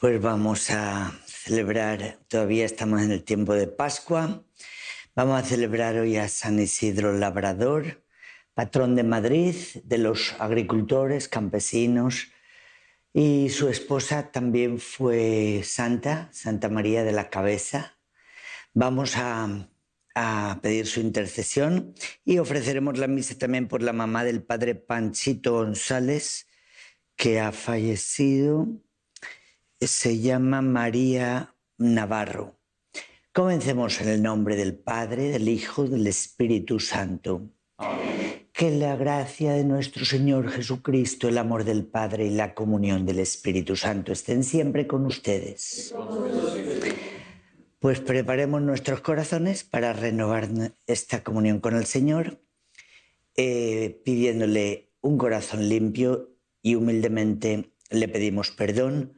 Pues vamos a celebrar, todavía estamos en el tiempo de Pascua, vamos a celebrar hoy a San Isidro Labrador, patrón de Madrid, de los agricultores, campesinos, y su esposa también fue santa, Santa María de la Cabeza. Vamos a, a pedir su intercesión y ofreceremos la misa también por la mamá del padre Panchito González, que ha fallecido se llama María Navarro. Comencemos en el nombre del Padre, del Hijo, del Espíritu Santo. Que la gracia de nuestro Señor Jesucristo, el amor del Padre y la comunión del Espíritu Santo estén siempre con ustedes. Pues preparemos nuestros corazones para renovar esta comunión con el Señor, eh, pidiéndole un corazón limpio y humildemente le pedimos perdón,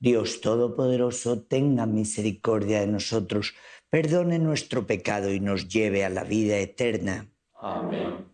Dios Todopoderoso, tenga misericordia de nosotros, perdone nuestro pecado y nos lleve a la vida eterna. Amén.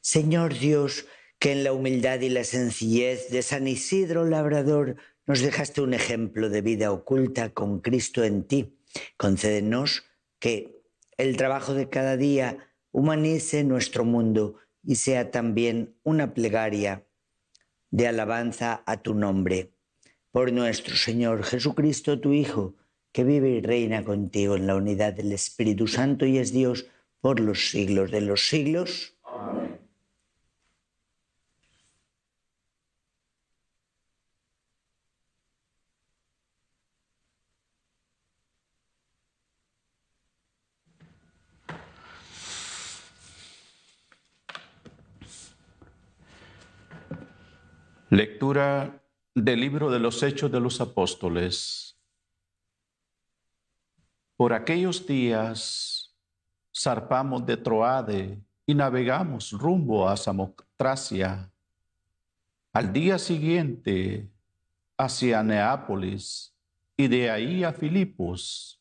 Señor Dios, que en la humildad y la sencillez de San Isidro Labrador nos dejaste un ejemplo de vida oculta con Cristo en ti. Concédenos que el trabajo de cada día humanice nuestro mundo y sea también una plegaria de alabanza a tu nombre. Por nuestro Señor Jesucristo, tu Hijo, que vive y reina contigo en la unidad del Espíritu Santo y es Dios por los siglos de los siglos. Lectura del libro de los Hechos de los Apóstoles. Por aquellos días zarpamos de Troade y navegamos rumbo a Samotracia. Al día siguiente hacia Neápolis y de ahí a Filipos,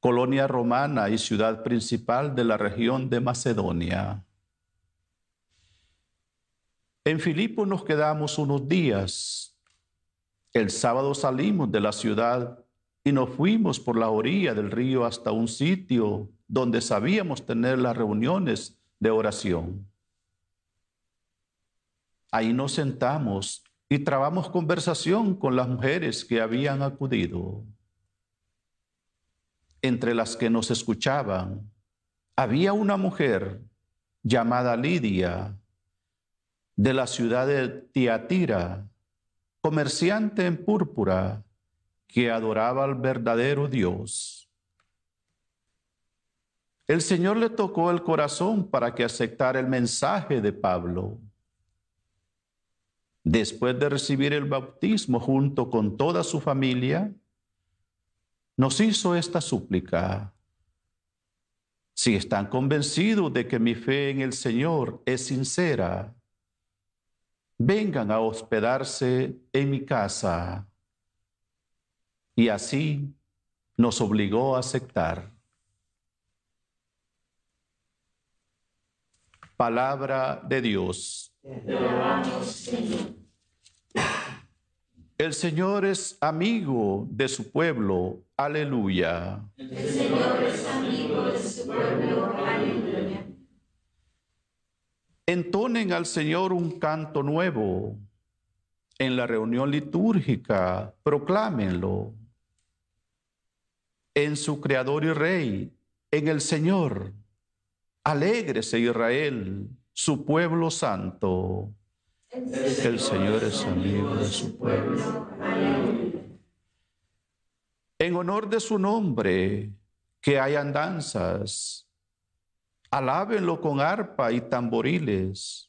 colonia romana y ciudad principal de la región de Macedonia. En Filipo nos quedamos unos días. El sábado salimos de la ciudad y nos fuimos por la orilla del río hasta un sitio donde sabíamos tener las reuniones de oración. Ahí nos sentamos y trabamos conversación con las mujeres que habían acudido. Entre las que nos escuchaban, había una mujer llamada Lidia, de la ciudad de Tiatira, comerciante en púrpura, que adoraba al verdadero Dios. El Señor le tocó el corazón para que aceptara el mensaje de Pablo. Después de recibir el bautismo junto con toda su familia, nos hizo esta súplica. Si están convencidos de que mi fe en el Señor es sincera, vengan a hospedarse en mi casa. Y así nos obligó a aceptar. Palabra de Dios. El Señor es amigo de su pueblo. Aleluya. El Señor es amigo de su pueblo. Aleluya. Entonen al Señor un canto nuevo. En la reunión litúrgica, proclámenlo. En su Creador y Rey, en el Señor. Alégrese Israel, su pueblo santo. El Señor es amigo de su pueblo. En honor de su nombre, que hayan danzas, Alábenlo con arpa y tamboriles.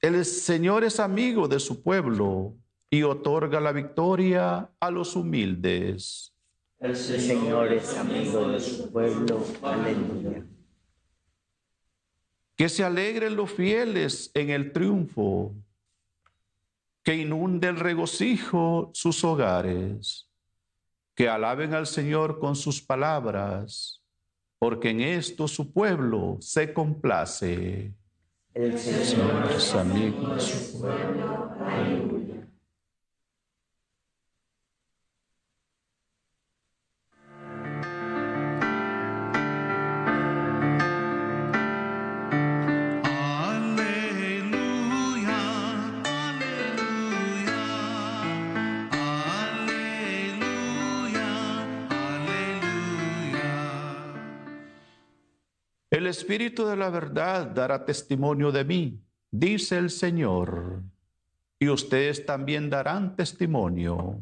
El Señor es amigo de su pueblo y otorga la victoria a los humildes. El Señor es amigo de su pueblo. Aleluya. Que se alegren los fieles en el triunfo, que inunde el regocijo sus hogares, que alaben al Señor con sus palabras porque en esto su pueblo se complace. El Señor su pueblo. El Espíritu de la verdad dará testimonio de mí, dice el Señor, y ustedes también darán testimonio.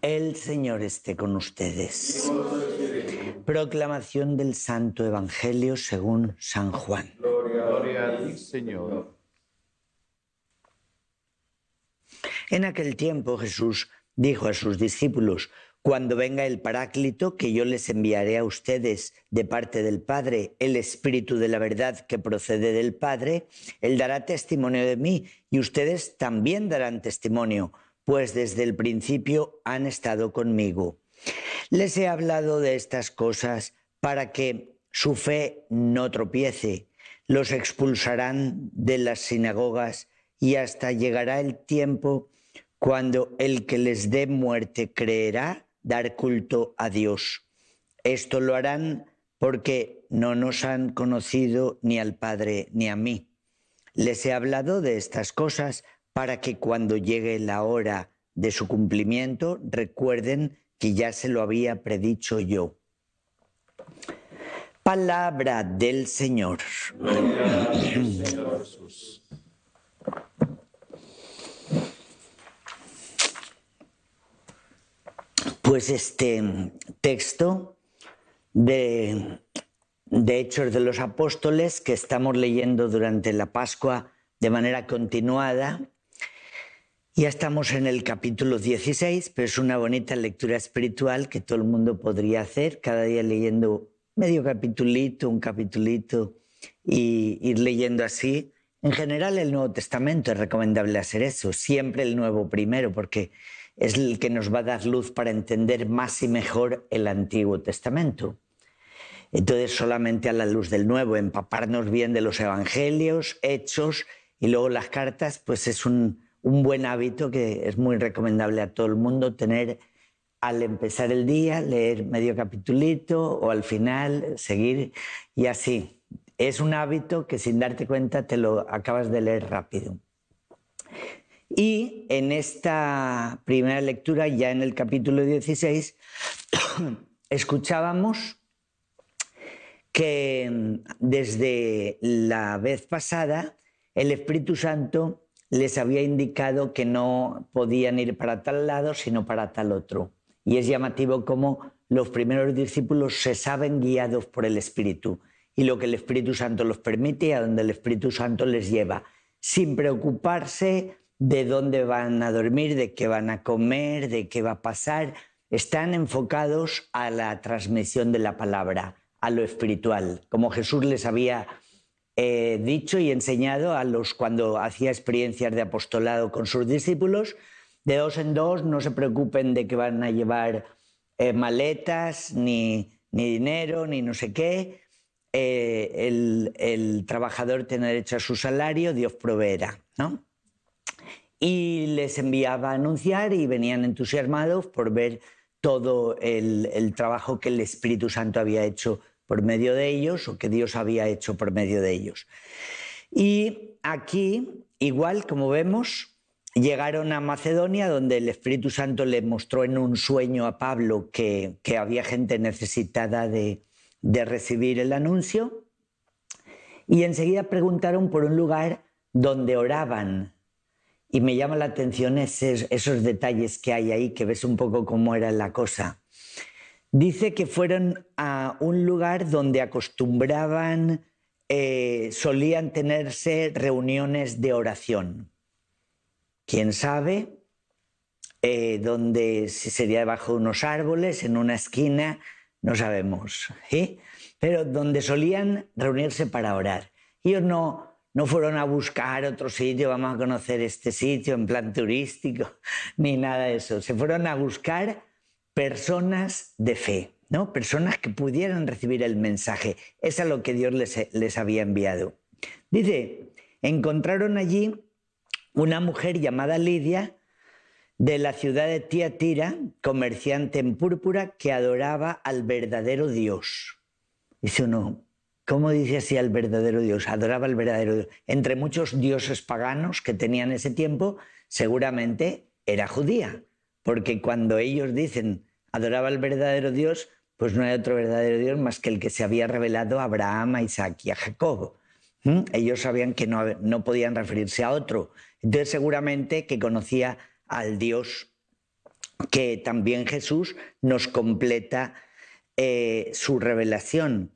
El Señor esté con ustedes. Proclamación del Santo Evangelio según San Juan. Gloria a ti, Señor. En aquel tiempo Jesús dijo a sus discípulos, cuando venga el Paráclito, que yo les enviaré a ustedes de parte del Padre, el Espíritu de la verdad que procede del Padre, Él dará testimonio de mí y ustedes también darán testimonio, pues desde el principio han estado conmigo. Les he hablado de estas cosas para que su fe no tropiece. Los expulsarán de las sinagogas y hasta llegará el tiempo cuando el que les dé muerte creerá dar culto a Dios. Esto lo harán porque no nos han conocido ni al Padre ni a mí. Les he hablado de estas cosas para que cuando llegue la hora de su cumplimiento recuerden que ya se lo había predicho yo. Palabra del Señor. Pues este texto de, Hechos de los Apóstoles que estamos leyendo durante la Pascua de manera continuada, ya estamos en el capítulo 16, pero es una bonita lectura espiritual que todo el mundo podría hacer, cada día leyendo medio capitulito, un capitulito, y ir leyendo así En general el Nuevo Testamento es recomendable hacer eso, siempre el Nuevo primero, porque es el que nos va a dar luz para entender más y mejor el Antiguo Testamento. Entonces solamente a la luz del Nuevo, empaparnos bien de los Evangelios, hechos y luego las cartas, pues es un, un buen hábito que es muy recomendable a todo el mundo tener al empezar el día, leer medio capitulito o al final seguir y así. Es un hábito que sin darte cuenta te lo acabas de leer rápido. Y en esta primera lectura, ya en el capítulo 16, escuchábamos que desde la vez pasada el Espíritu Santo les había indicado que no podían ir para tal lado, sino para tal otro. Y es llamativo cómo los primeros discípulos se saben guiados por el Espíritu y lo que el Espíritu Santo los permite y a donde el Espíritu Santo les lleva, sin preocuparse de dónde van a dormir, de qué van a comer, de qué va a pasar. Están enfocados a la transmisión de la palabra, a lo espiritual, como Jesús les había eh, dicho y enseñado a los cuando hacía experiencias de apostolado con sus discípulos, de dos en dos, no se preocupen de que van a llevar eh, maletas, ni, ni, dinero, ni no sé qué. Eh, el, el, trabajador tiene derecho a su salario, Dios proveerá. ¿no? Y les enviaba a anunciar y venían entusiasmados por ver todo el, el trabajo que el Espíritu Santo había hecho por medio de ellos o que Dios había hecho por medio de ellos. Y aquí, igual como vemos, llegaron a Macedonia, donde el Espíritu Santo le mostró en un sueño a Pablo que, que había gente necesitada de, de recibir el anuncio. Y enseguida preguntaron por un lugar donde oraban. Y me llama la atención esos, esos detalles que hay ahí, que ves un poco cómo era la cosa. Dice que fueron a un lugar donde acostumbraban, eh, solían tenerse reuniones de oración. ¿Quién sabe? Eh, donde sería debajo de unos árboles, en una esquina, no sabemos. Pero donde solían reunirse para orar. Ellos no, no fueron a buscar otro sitio, vamos a conocer este sitio en plan turístico, ni nada de eso. Se fueron a buscar personas de fe, ¿no? Personas que pudieran recibir el mensaje. Es a lo que Dios les, les había enviado. Dice, encontraron allí una mujer llamada Lidia de la ciudad de Tiatira, comerciante en púrpura, que adoraba al verdadero Dios. Dice uno, ¿cómo dice así al verdadero Dios? Adoraba al verdadero Dios. Entre muchos dioses paganos que tenían ese tiempo, seguramente era judía, porque cuando ellos dicen adoraba al verdadero Dios, pues no hay otro verdadero Dios más que el que se había revelado a Abraham, a Isaac y a Jacob. Ellos sabían que no, no podían referirse a otro. Entonces seguramente que conocía al Dios que también Jesús nos completa eh, su revelación.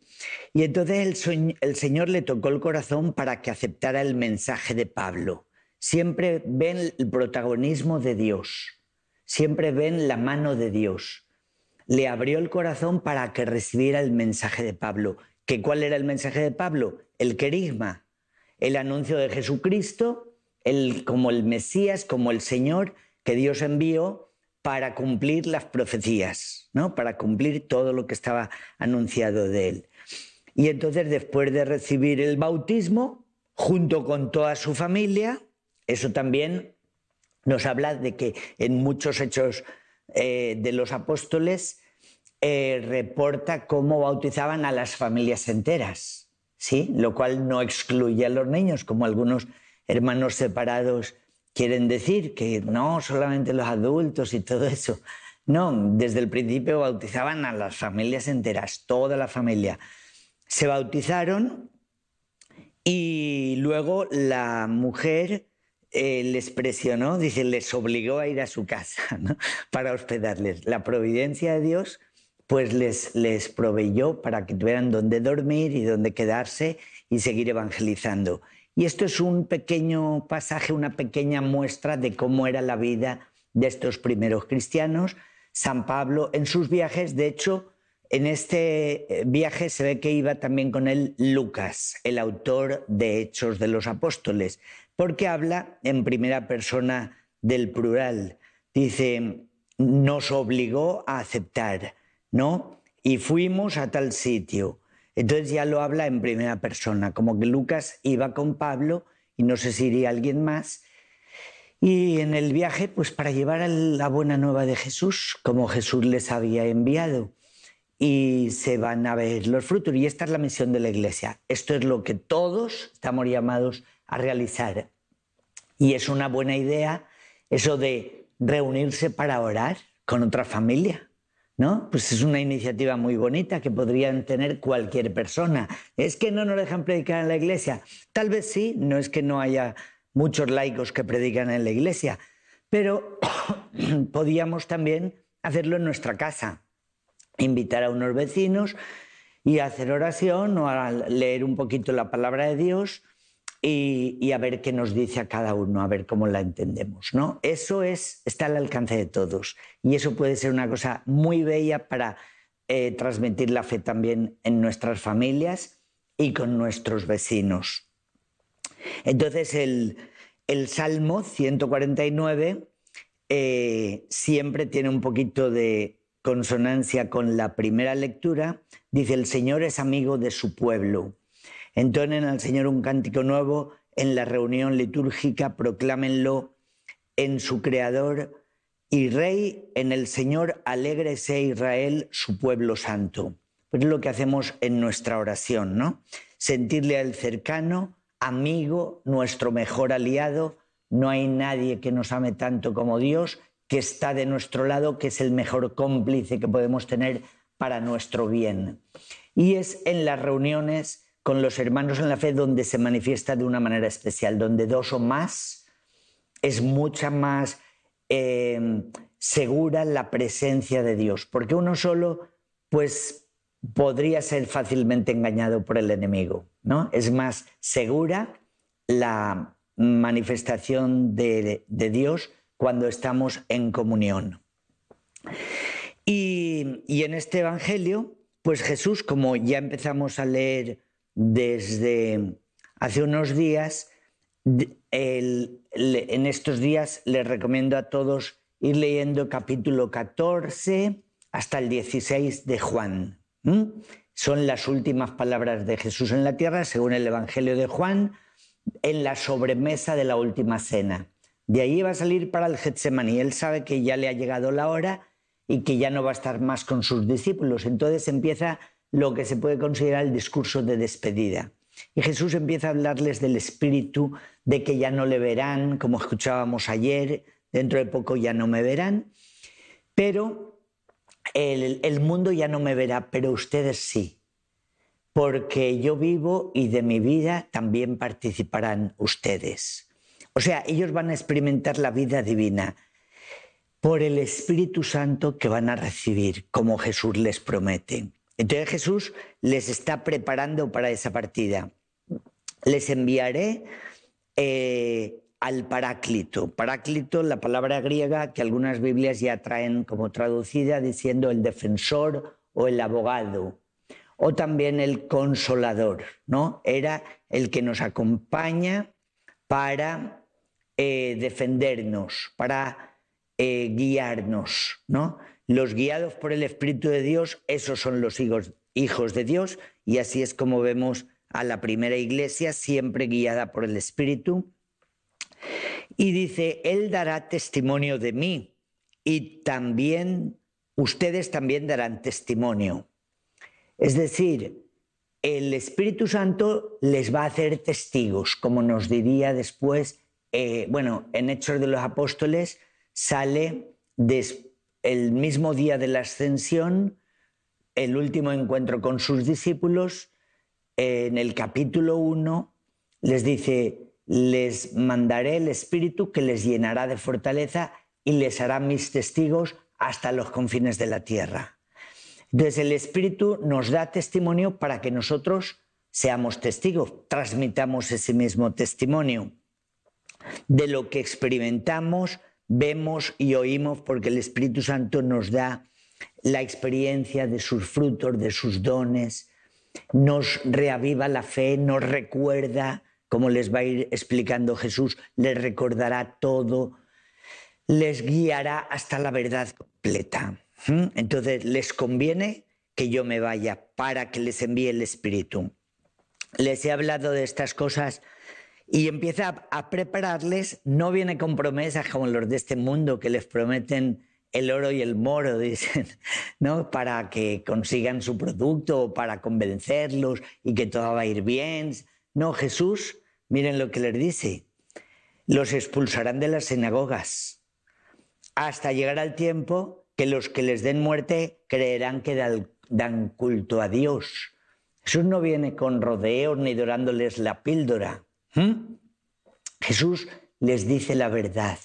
Y entonces el, el, Señor le tocó el corazón para que aceptara el mensaje de Pablo. Siempre ven el protagonismo de Dios, siempre ven la mano de Dios le abrió el corazón para que recibiera el mensaje de Pablo. ¿Que ¿Cuál era el mensaje de Pablo? El querigma, el anuncio de Jesucristo, el, como el Mesías, como el Señor que Dios envió para cumplir las profecías, ¿no? para cumplir todo lo que estaba anunciado de él. Y entonces, después de recibir el bautismo, junto con toda su familia, eso también nos habla de que en muchos hechos eh, de los apóstoles eh, reporta cómo bautizaban a las familias enteras, ¿sí? lo cual no excluye a los niños, como algunos hermanos separados quieren decir, que no solamente los adultos y todo eso. No, desde el principio bautizaban a las familias enteras, toda la familia. Se bautizaron y luego la mujer eh, les presionó, dice, les obligó a ir a su casa para hospedarles. La providencia de Dios pues les, les proveyó para que tuvieran donde dormir y donde quedarse y seguir evangelizando. Y esto es un pequeño pasaje, una pequeña muestra de cómo era la vida de estos primeros cristianos. San Pablo en sus viajes, de hecho, En este eh, viaje se ve que iba también con él Lucas, el autor de Hechos de los Apóstoles, porque habla en primera persona del plural. Dice, nos obligó a aceptar, ¿no? Y fuimos a tal sitio. Entonces ya lo habla en primera persona, como que Lucas iba con Pablo y no sé si iría alguien más. Y en el viaje, pues para llevar la buena nueva de Jesús, como Jesús les había enviado. Y se van a ver los frutos. Y esta es la misión de la iglesia. Esto es lo que todos estamos llamados a realizar. Y es una buena idea eso de reunirse para orar con otra familia. ¿No? Pues es una iniciativa muy bonita que podrían tener cualquier persona. Es que no nos dejan predicar en la iglesia. Tal vez sí, no es que no haya muchos laicos que predican en la iglesia, pero podíamos también hacerlo en nuestra casa, invitar a unos vecinos y hacer oración o a leer un poquito la palabra de Dios y, a ver qué nos dice a cada uno, a ver cómo la entendemos. ¿no? Eso es, está al alcance de todos y eso puede ser una cosa muy bella para eh, transmitir la fe también en nuestras familias y con nuestros vecinos. Entonces el, Salmo 149 eh, siempre tiene un poquito de consonancia con la primera lectura. Dice, el Señor es amigo de su pueblo Entonen al Señor un cántico nuevo en la reunión litúrgica, proclámenlo en su Creador y Rey, en el Señor, alégrese Israel, su pueblo santo. Pues es lo que hacemos en nuestra oración, ¿no? Sentirle al cercano, amigo, nuestro mejor aliado. No hay nadie que nos ame tanto como Dios, que está de nuestro lado, que es el mejor cómplice que podemos tener para nuestro bien. Y es en las reuniones con los hermanos en la fe donde se manifiesta de una manera especial, donde dos o más es mucha más em, segura la presencia de Dios, porque uno solo pues podría ser fácilmente engañado por el enemigo, ¿no? Es más segura la manifestación de, Dios cuando estamos en comunión. Y, y en este Evangelio, pues Jesús, como ya empezamos a leer desde hace unos días. en estos días les recomiendo a todos ir leyendo capítulo 14 hasta el 16 de Juan. Son las últimas palabras de Jesús en la tierra, según el Evangelio de Juan, en la sobremesa de la última cena. De ahí va a salir para el Getsemaní. Él sabe que ya le ha llegado la hora y que ya no va a estar más con sus discípulos. Entonces empieza lo que se puede considerar el discurso de despedida. Y Jesús empieza a hablarles del Espíritu, de que ya no le verán, como escuchábamos ayer, dentro de poco ya no me verán, pero el, mundo ya no me verá, pero ustedes sí, porque yo vivo y de mi vida también participarán ustedes. O sea, ellos van a experimentar la vida divina por el Espíritu Santo que van a recibir, como Jesús les promete. Entonces Jesús les está preparando para esa partida. Les enviaré eh, al Paráclito. Paráclito, la palabra griega que algunas Biblias ya traen como traducida diciendo el defensor o el abogado, o también el consolador, ¿no? Era el que nos acompaña para eh, defendernos, para eh, guiarnos, ¿no? Los guiados por el Espíritu de Dios, esos son los hijos, de Dios, y así es como vemos a la primera iglesia, siempre guiada por el Espíritu. Y dice, Él dará testimonio de mí, y también ustedes también darán testimonio. Es decir, el Espíritu Santo les va a hacer testigos, como nos diría después, eh, bueno, en Hechos de los Apóstoles sale después el mismo día de la ascensión, el último encuentro con sus discípulos, en el capítulo 1, les dice, les mandaré el Espíritu que les llenará de fortaleza y les hará mis testigos hasta los confines de la tierra. Entonces el Espíritu nos da testimonio para que nosotros seamos testigos, transmitamos ese mismo testimonio de lo que experimentamos, vemos y oímos porque el Espíritu Santo nos da la experiencia de sus frutos, de sus dones, nos reaviva la fe, nos recuerda, como les va a ir explicando Jesús, les recordará todo, les guiará hasta la verdad completa. ¿Mm? Entonces les conviene que yo me vaya para que les envíe el Espíritu. Les he hablado de estas cosas y empieza a prepararles, no viene con promesas como los de este mundo que les prometen el oro y el moro, dicen, ¿no? Para que consigan su producto, para convencerlos y que todo va a ir bien. No, Jesús, miren lo que les dice, los expulsarán de las sinagogas hasta llegar al tiempo que los que les den muerte creerán que dan culto a Dios. Jesús no viene con rodeos ni dorándoles la píldora. Jesús les dice la verdad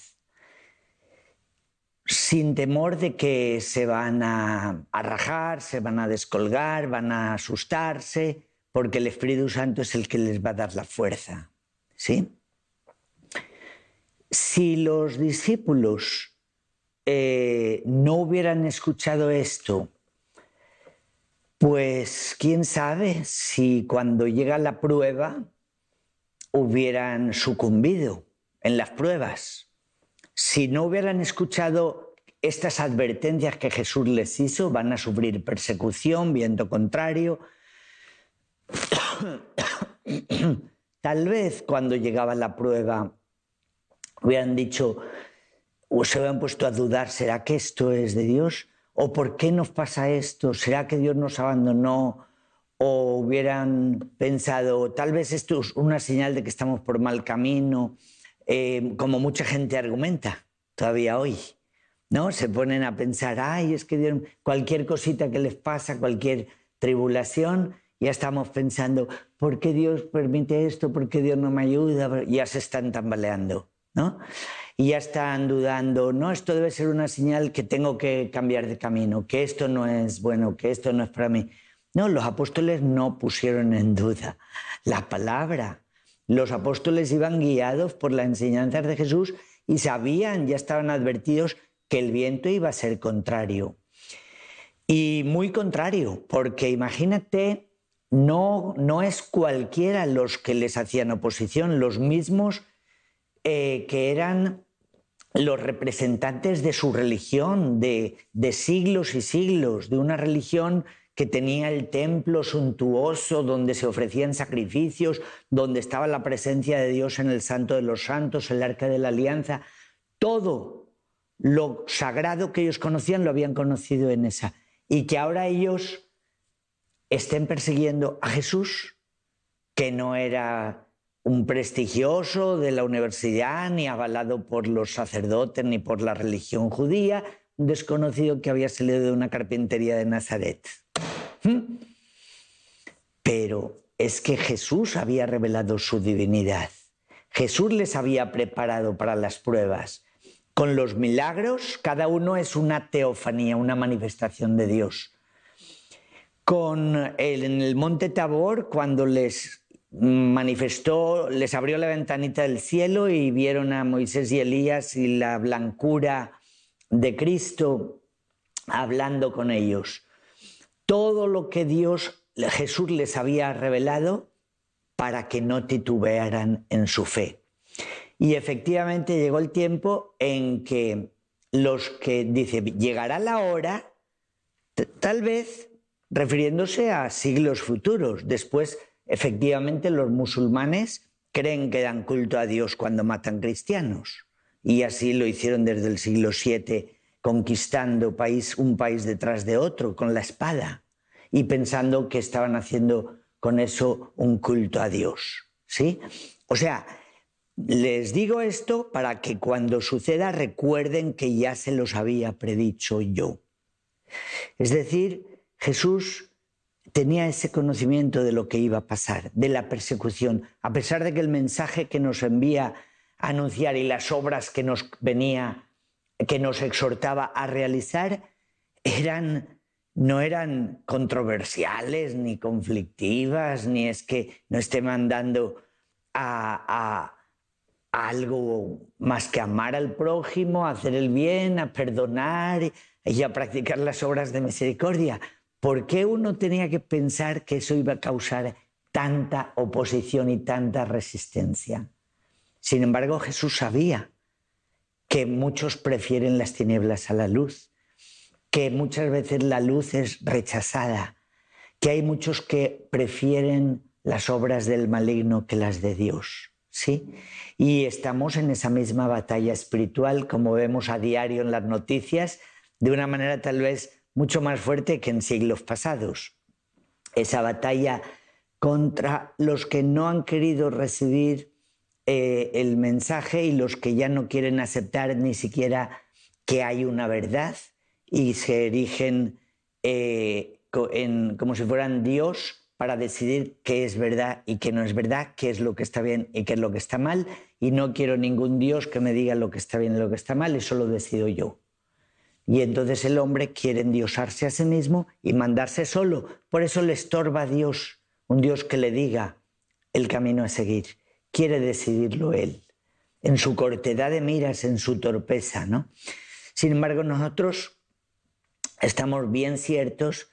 sin temor de que se van a, rajar, se van a descolgar, van a asustarse, porque el Espíritu Santo es el que les va a dar la fuerza. ¿Sí? Si los discípulos eh, no hubieran escuchado esto, pues quién sabe si cuando llega la prueba hubieran sucumbido en las pruebas si no hubieran escuchado estas advertencias que Jesús les hizo, van a sufrir persecución, viento contrario. Tal vez cuando llegaba la prueba hubieran dicho, o se hubieran puesto a dudar, ¿será que esto es de Dios? ¿O por qué nos pasa esto? ¿Será que Dios nos abandonó? ¿O hubieran pensado, tal vez esto es una señal de que estamos por mal camino? Eh, como mucha gente argumenta todavía hoy. ¿no? Se ponen a pensar, ay, es que cualquier cosita que les pasa, cualquier tribulación, ya estamos pensando, ¿por qué Dios permite esto? ¿Por qué Dios no me ayuda? Ya se están tambaleando, ¿no? Y ya están dudando, no, esto debe ser una señal que tengo que cambiar de camino, que esto no es bueno, que esto no es para mí. No, los apóstoles no pusieron en duda la palabra, los apóstoles iban guiados por las enseñanzas de Jesús y sabían, ya estaban advertidos que el viento iba a ser contrario. Y muy contrario, porque imagínate, no, no es cualquiera los que les hacían oposición, los mismos eh, que eran los representantes de su religión, de, de siglos y siglos, de una religión que tenía el templo suntuoso donde se ofrecían sacrificios, donde estaba la presencia de Dios en el Santo de los Santos, el Arca de la Alianza. Todo lo sagrado que ellos conocían lo habían conocido en esa. Y que ahora ellos estén persiguiendo a Jesús, que no era un prestigioso de la universidad, ni avalado por los sacerdotes, ni por la religión judía, un desconocido que había salido de una carpintería de Nazaret. ¿Mm? Pero es que Jesús había revelado su divinidad. Jesús les había preparado para las pruebas. Con los milagros, cada uno es una teofanía, una manifestación de Dios. Con el, en el monte Tabor, cuando les manifestó, les abrió la ventanita del cielo y vieron a Moisés y Elías y la blancura de Cristo hablando con ellos todo lo que Dios, Jesús les había revelado para que no titubearan en su fe. Y efectivamente llegó el tiempo en que los que dice, llegará la hora, tal vez refiriéndose a siglos futuros. Después, efectivamente, los musulmanes creen que dan culto a Dios cuando matan cristianos. Y así lo hicieron desde el siglo VII conquistando país, un país detrás de otro con la espada y pensando que estaban haciendo con eso un culto a Dios. ¿Sí? O sea, les digo esto para que cuando suceda recuerden que ya se los había predicho yo. Es decir, Jesús tenía ese conocimiento de lo que iba a pasar, de la persecución, a pesar de que el mensaje que nos envía anunciar y las obras que nos venía que nos exhortaba a realizar eran, no eran controversiales ni conflictivas, ni es que no esté mandando a, algo más que amar al prójimo, a hacer el bien, a perdonar, y a practicar las obras de misericordia. ¿Por qué uno tenía que pensar que eso iba a causar tanta oposición y tanta resistencia? Sin embargo, Jesús sabía que muchos prefieren las tinieblas a la luz, que muchas veces la luz es rechazada, que hay muchos que prefieren las obras del maligno que las de Dios. ¿Sí? Y estamos en esa misma batalla espiritual, como vemos a diario en las noticias, de una manera tal vez mucho más fuerte que en siglos pasados. Esa batalla contra los que no han querido recibir eh, el mensaje y los que ya no quieren aceptar ni siquiera que hay una verdad y se erigen eh, como si fueran Dios para decidir qué es verdad y qué no es verdad, qué es lo que está bien y qué es lo que está mal. Y no quiero ningún Dios que me diga lo que está bien y lo que está mal, eso lo decido yo. Y entonces el hombre quiere endiosarse a sí mismo y mandarse solo. Por eso le estorba a Dios, un Dios que le diga el camino a seguir. Quiere decidirlo él, en su cortedad de miras, en su torpeza, ¿no? Sin embargo, nosotros estamos bien ciertos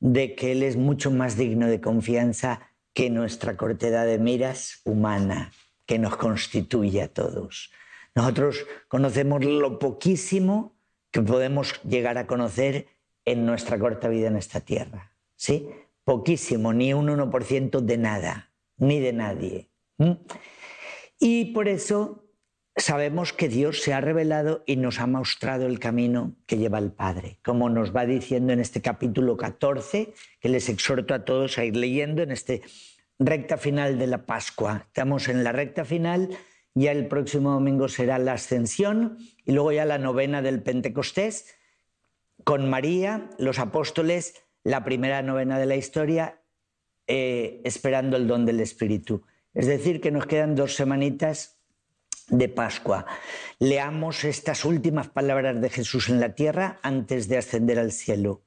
de que Él es mucho más digno de confianza que nuestra cortedad de miras humana, que nos constituye a todos. Nosotros conocemos lo poquísimo que podemos llegar a conocer en nuestra corta vida en esta tierra. ¿Sí? Poquísimo, ni un 1% de nada, ni de nadie. Y por eso sabemos que Dios se ha revelado y nos ha mostrado el camino que lleva el Padre, como nos va diciendo en este capítulo 14, que les exhorto a todos a ir leyendo en este recta final de la Pascua. Estamos en la recta final ya el próximo domingo será la ascensión y luego ya la novena del Pentecostés con María, los apóstoles, la primera novena de la historia, eh, esperando el don del Espíritu. Es decir, que nos quedan dos semanitas de Pascua. Leamos estas últimas palabras de Jesús en la tierra antes de ascender al cielo.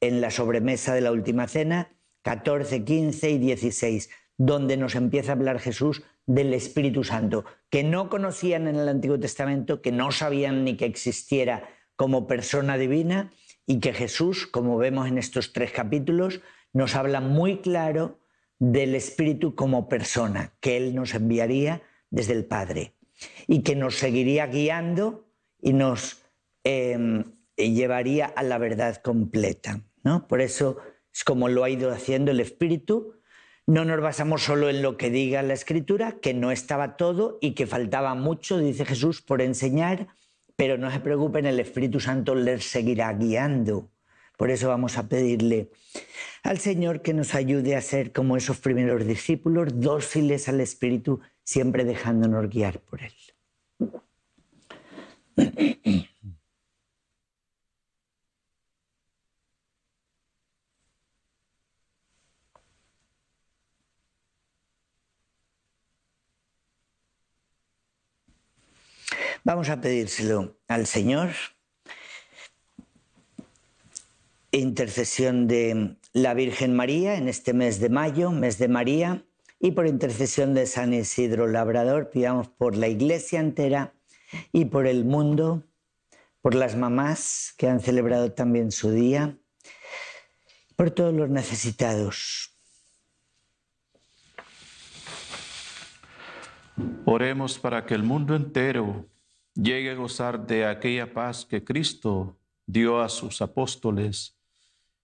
En la sobremesa de la última cena, 14, 15 y 16, donde nos empieza a hablar Jesús del Espíritu Santo, que no conocían en el Antiguo Testamento, que no sabían ni que existiera como persona divina y que Jesús, como vemos en estos tres capítulos, nos habla muy claro del Espíritu como persona, que Él nos enviaría desde el Padre y que nos seguiría guiando y nos em, llevaría a la verdad completa. ¿no? Por eso es como lo ha ido haciendo el Espíritu no nos basamos solo en lo que diga la escritura, que no estaba todo y que faltaba mucho, dice Jesús, por enseñar, pero no se preocupen, el Espíritu Santo les seguirá guiando. Por eso vamos a pedirle al Señor que nos ayude a ser como esos primeros discípulos, dóciles al Espíritu, siempre dejándonos guiar por Él. Vamos a pedírselo al Señor. Intercesión de la Virgen María en este mes de mayo, mes de María, y por intercesión de San Isidro Labrador, pidamos por la iglesia entera y por el mundo, por las mamás que han celebrado también su día, por todos los necesitados. Oremos para que el mundo entero llegue a gozar de aquella paz que Cristo dio a sus apóstoles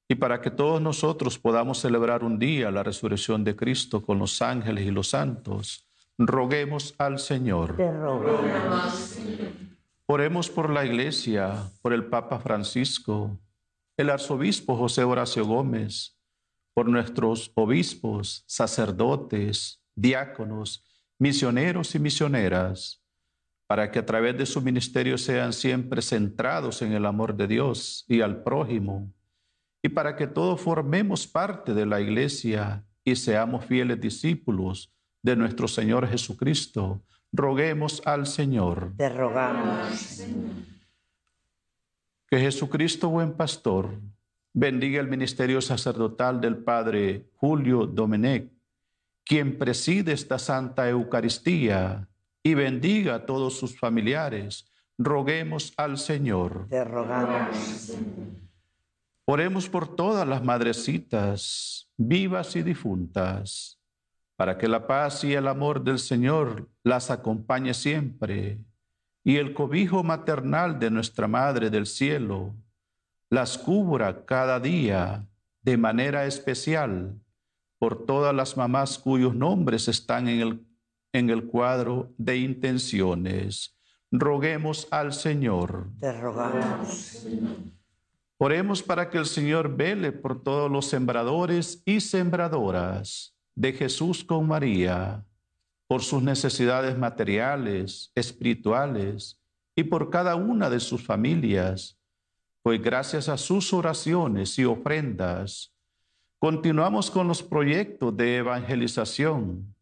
y para que todos nosotros podamos celebrar un día la resurrección de Cristo con los ángeles y los santos, roguemos al Señor. Oremos por la Iglesia, por el Papa Francisco, el arzobispo José Horacio Gómez, por nuestros obispos, sacerdotes, diáconos, misioneros y misioneras para que a través de su ministerio sean siempre centrados en el amor de Dios y al prójimo, y para que todos formemos parte de la iglesia y seamos fieles discípulos de nuestro Señor Jesucristo. Roguemos al Señor. Te rogamos. Que Jesucristo, buen pastor, bendiga el ministerio sacerdotal del Padre Julio Domenech, quien preside esta Santa Eucaristía y bendiga a todos sus familiares, roguemos al Señor. Te rogamos. Oremos por todas las madrecitas, vivas y difuntas, para que la paz y el amor del Señor las acompañe siempre, y el cobijo maternal de nuestra Madre del Cielo las cubra cada día de manera especial por todas las mamás cuyos nombres están en el, en el cuadro de intenciones. Roguemos al Señor. Te rogamos. Oremos para que el Señor vele por todos los sembradores y sembradoras de Jesús con María, por sus necesidades materiales, espirituales y por cada una de sus familias, pues gracias a sus oraciones y ofrendas, continuamos con los proyectos de evangelización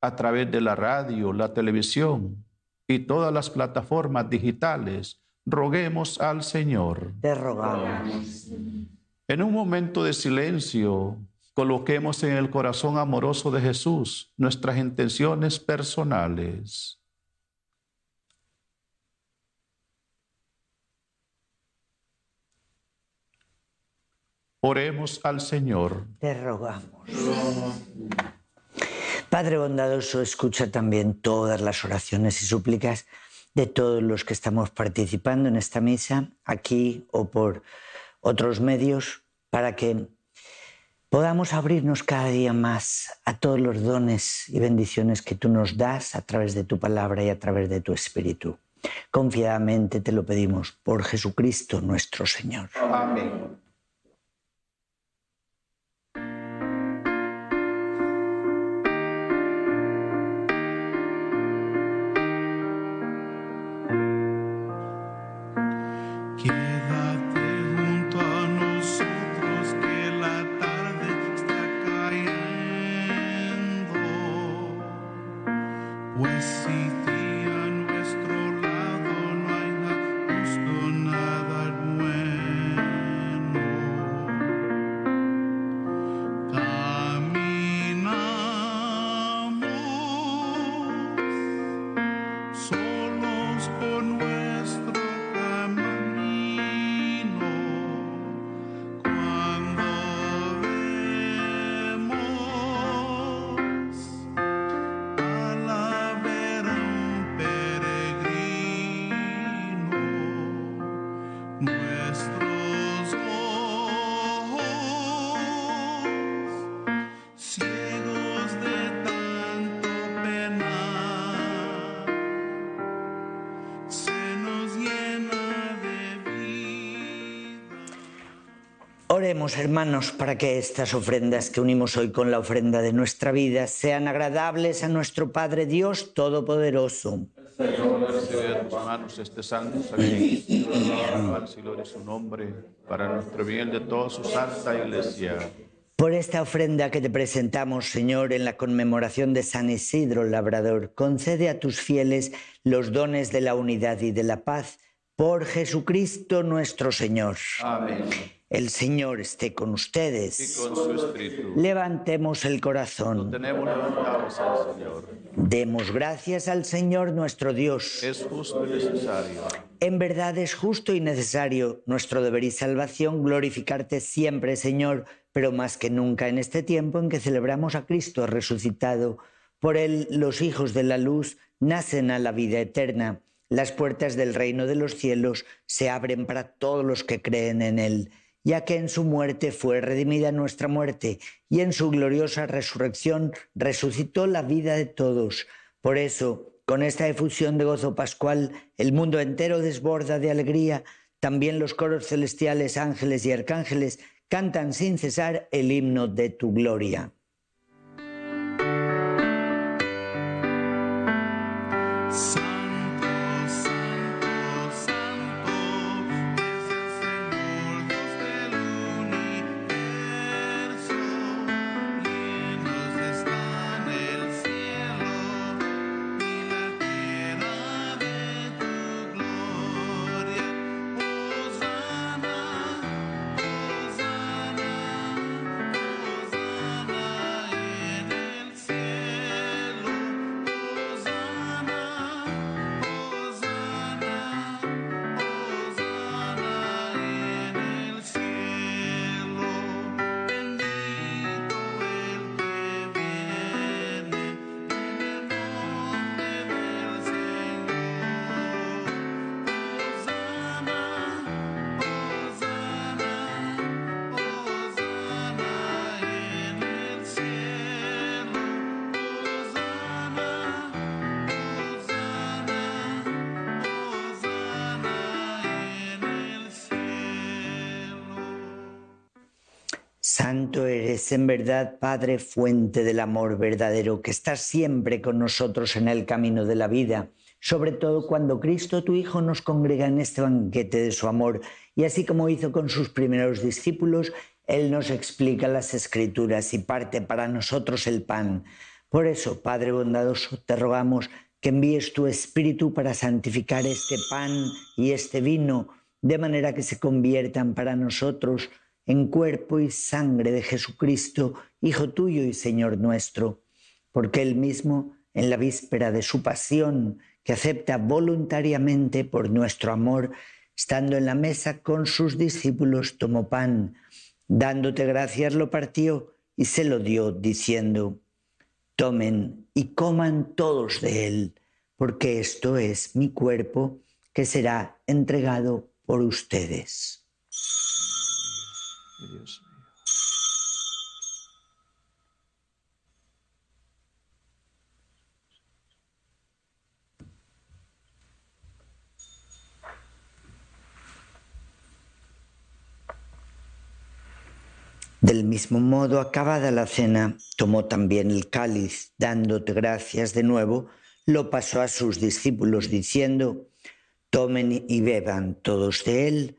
a través de la radio, la televisión y todas las plataformas digitales roguemos al Señor. Te rogamos. En un momento de silencio, coloquemos en el corazón amoroso de Jesús nuestras intenciones personales. Oremos al Señor. Te rogamos. Padre bondadoso, escucha también todas las oraciones y súplicas de todos los que estamos participando en esta misa, aquí o por otros medios, para que podamos abrirnos cada día más a todos los dones y bendiciones que tú nos das a través de tu palabra y a través de tu espíritu. Confiadamente te lo pedimos por Jesucristo nuestro Señor. Amén. Oremos, hermanos, para que estas ofrendas que unimos hoy con la ofrenda de nuestra vida sean agradables a nuestro Padre Dios Todopoderoso. Señor, recibe de tus manos este santo sacrificio, alabanza y gloria su nombre, para nuestro bien de toda su santa iglesia. Por esta ofrenda que te presentamos, Señor, en la conmemoración de San Isidro Labrador, concede a tus fieles los dones de la unidad y de la paz, por Jesucristo nuestro Señor. Amén. El Señor esté con ustedes. Y con su espíritu. Levantemos el corazón. Tenemos levantados al Señor. Demos gracias al Señor nuestro Dios. Es justo y necesario. En verdad es justo y necesario nuestro deber y salvación glorificarte siempre, Señor, pero más que nunca en este tiempo en que celebramos a Cristo resucitado. Por él los hijos de la luz nacen a la vida eterna. Las puertas del reino de los cielos se abren para todos los que creen en él ya que en su muerte fue redimida nuestra muerte, y en su gloriosa resurrección resucitó la vida de todos. Por eso, con esta efusión de gozo pascual, el mundo entero desborda de alegría, también los coros celestiales, ángeles y arcángeles cantan sin cesar el himno de tu gloria. Santo eres en verdad, Padre, fuente del amor verdadero, que estás siempre con nosotros en el camino de la vida, sobre todo cuando Cristo, tu Hijo, nos congrega en este banquete de su amor, y así como hizo con sus primeros discípulos, Él nos explica las escrituras y parte para nosotros el pan. Por eso, Padre bondadoso, te rogamos que envíes tu Espíritu para santificar este pan y este vino, de manera que se conviertan para nosotros en cuerpo y sangre de Jesucristo, Hijo tuyo y Señor nuestro, porque Él mismo, en la víspera de su pasión, que acepta voluntariamente por nuestro amor, estando en la mesa con sus discípulos, tomó pan, dándote gracias lo partió y se lo dio, diciendo, tomen y coman todos de él, porque esto es mi cuerpo que será entregado por ustedes. Dios mío. Del mismo modo, acabada la cena, tomó también el cáliz, dándote gracias de nuevo, lo pasó a sus discípulos diciendo, tomen y beban todos de él,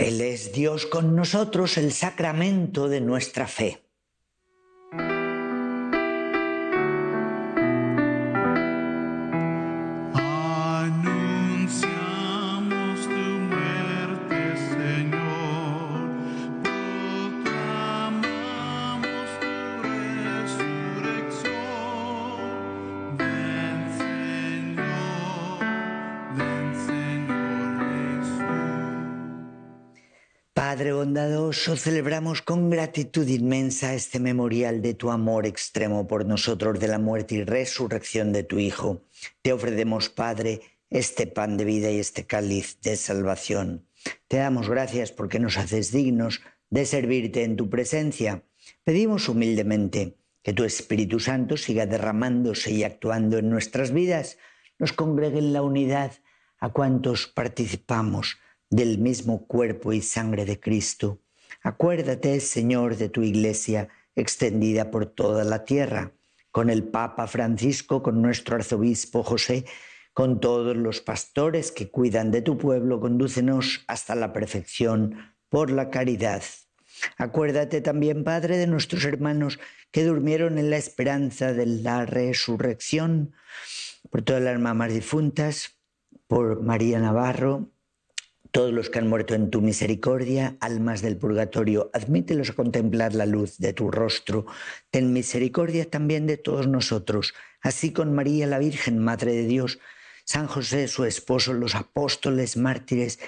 Él es Dios con nosotros, el sacramento de nuestra fe. Celebramos con gratitud inmensa este memorial de tu amor extremo por nosotros, de la muerte y resurrección de tu Hijo. Te ofrecemos, Padre, este pan de vida y este cáliz de salvación. Te damos gracias porque nos haces dignos de servirte en tu presencia. Pedimos humildemente que tu Espíritu Santo siga derramándose y actuando en nuestras vidas, nos congregue en la unidad a cuantos participamos del mismo cuerpo y sangre de Cristo. Acuérdate, Señor, de tu iglesia extendida por toda la tierra, con el Papa Francisco, con nuestro arzobispo José, con todos los pastores que cuidan de tu pueblo, condúcenos hasta la perfección por la caridad. Acuérdate también, Padre, de nuestros hermanos que durmieron en la esperanza de la resurrección, por todas las mamás difuntas, por María Navarro, todos los que han muerto en tu misericordia, almas del purgatorio, admítelos a contemplar la luz de tu rostro. Ten misericordia también de todos nosotros, así con María la Virgen, Madre de Dios, San José, su esposo, los apóstoles, mártires,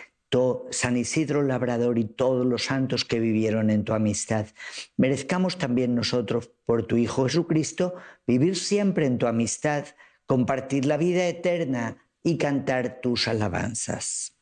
San Isidro Labrador y todos los santos que vivieron en tu amistad. Merezcamos también nosotros, por tu Hijo Jesucristo, vivir siempre en tu amistad, compartir la vida eterna y cantar tus alabanzas.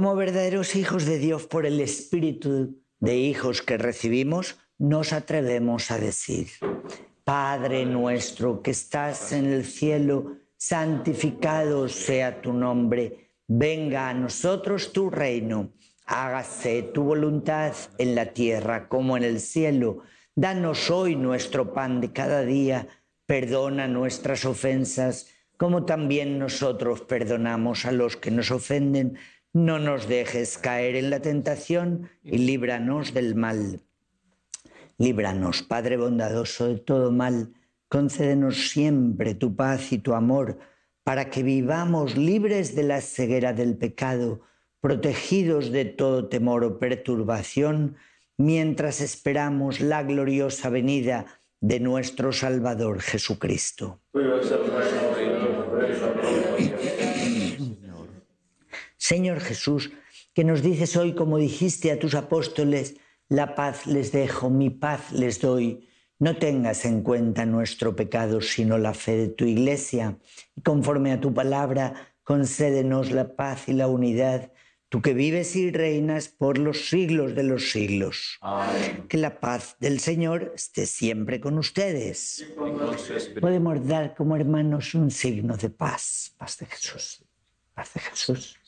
Como verdaderos hijos de Dios por el Espíritu de hijos que recibimos, nos atrevemos a decir, Padre nuestro que estás en el cielo, santificado sea tu nombre, venga a nosotros tu reino, hágase tu voluntad en la tierra como en el cielo. Danos hoy nuestro pan de cada día, perdona nuestras ofensas, como también nosotros perdonamos a los que nos ofenden no nos dejes caer en la tentación y líbranos del mal. Líbranos, Padre bondadoso, de todo mal, concédenos siempre tu paz y tu amor, para que vivamos libres de la ceguera del pecado, protegidos de todo temor o perturbación, mientras esperamos la gloriosa venida de nuestro Salvador Jesucristo. Señor Jesús, que nos dices hoy, como dijiste a tus apóstoles, la paz les dejo, mi paz les doy. No tengas en cuenta nuestro pecado, sino la fe de tu iglesia. Y conforme a tu palabra, concédenos la paz y la unidad, tú que vives y reinas por los siglos de los siglos. Amén. Que la paz del Señor esté siempre con ustedes. Podemos dar como hermanos un signo de paz. Paz de Jesús. Paz de Jesús.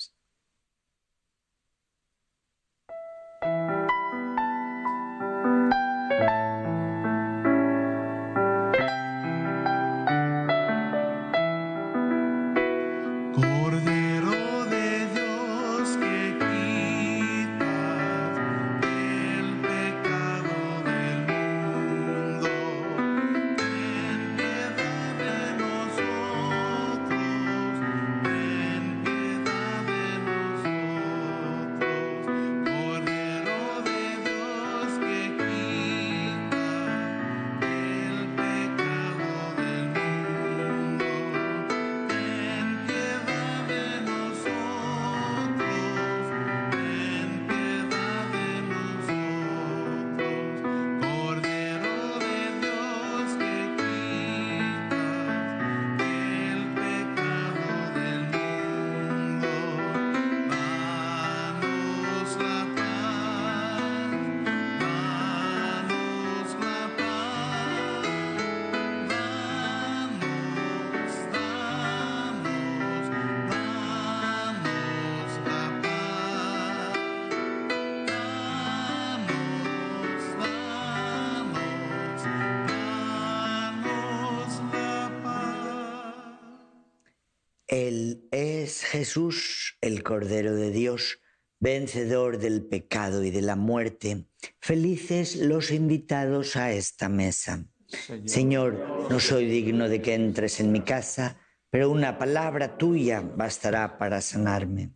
Jesús, el Cordero de Dios, vencedor del pecado y de la muerte. Felices los invitados a esta mesa. Señor, no soy digno de que entres en mi casa, pero una palabra tuya bastará para sanarme.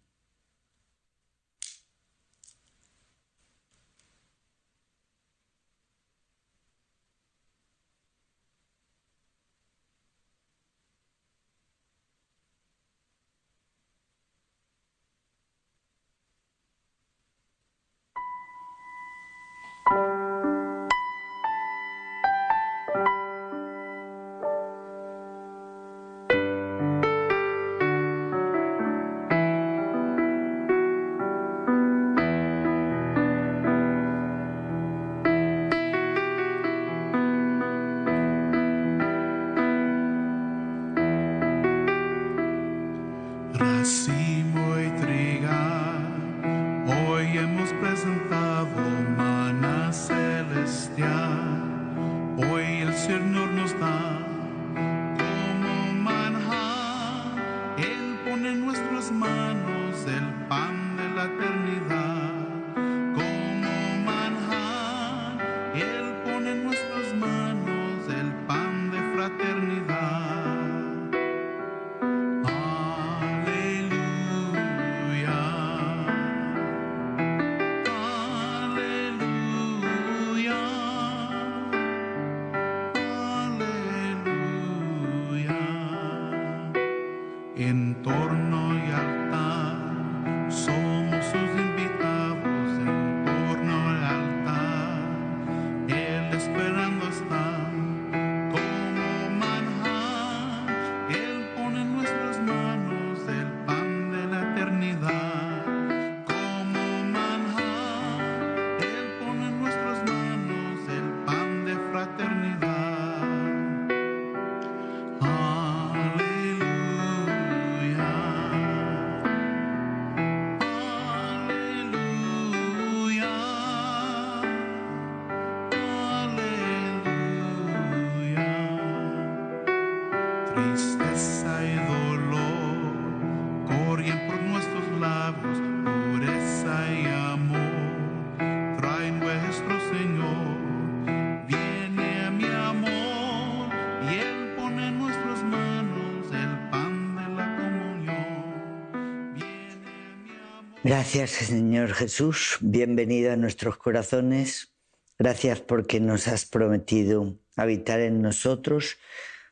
Gracias, Señor Jesús. Bienvenido a nuestros corazones. Gracias porque nos has prometido habitar en nosotros,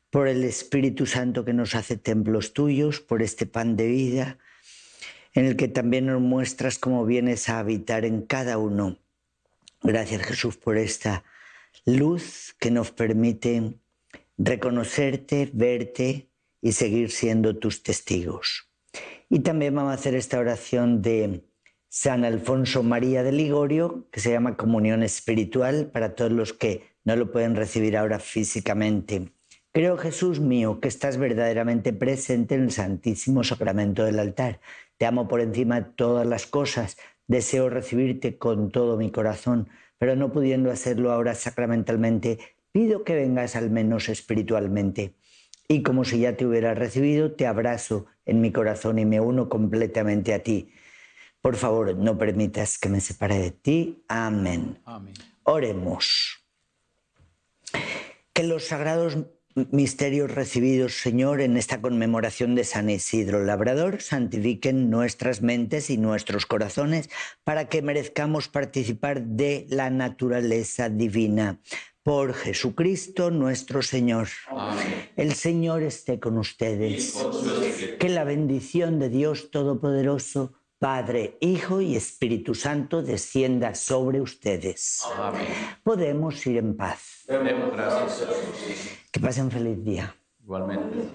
por el Espíritu Santo que nos hace templos tuyos, por este pan de vida, en el que también nos muestras cómo vienes a habitar en cada uno. Gracias, Jesús, por esta luz que nos permite reconocerte, verte y seguir siendo tus testigos. Y también vamos a hacer esta oración de San Alfonso María de Ligorio, que se llama comunión espiritual para todos los que no lo pueden recibir ahora físicamente. Creo, Jesús mío, que estás verdaderamente presente en el Santísimo Sacramento del altar. Te amo por encima de todas las cosas. Deseo recibirte con todo mi corazón, pero no pudiendo hacerlo ahora sacramentalmente, pido que vengas al menos espiritualmente. Y como si ya te hubiera recibido, te abrazo en mi corazón y me uno completamente a ti. Por favor, no permitas que me separe de ti. Amén. Amén. Oremos. Que los sagrados misterios recibidos, Señor, en esta conmemoración de San Isidro Labrador, santifiquen nuestras mentes y nuestros corazones para que merezcamos participar de la naturaleza divina. Por Jesucristo nuestro Señor. Amén. El Señor esté con ustedes. Que la bendición de Dios Todopoderoso, Padre, Hijo y Espíritu Santo descienda sobre ustedes. Amén. Podemos ir en paz. Gracias. Que pasen feliz día. Igualmente.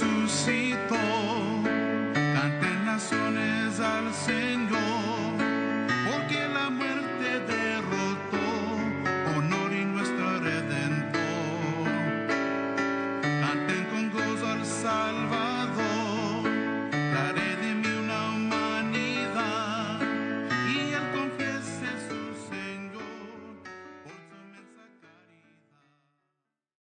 Resucitó, canten naciones al Señor.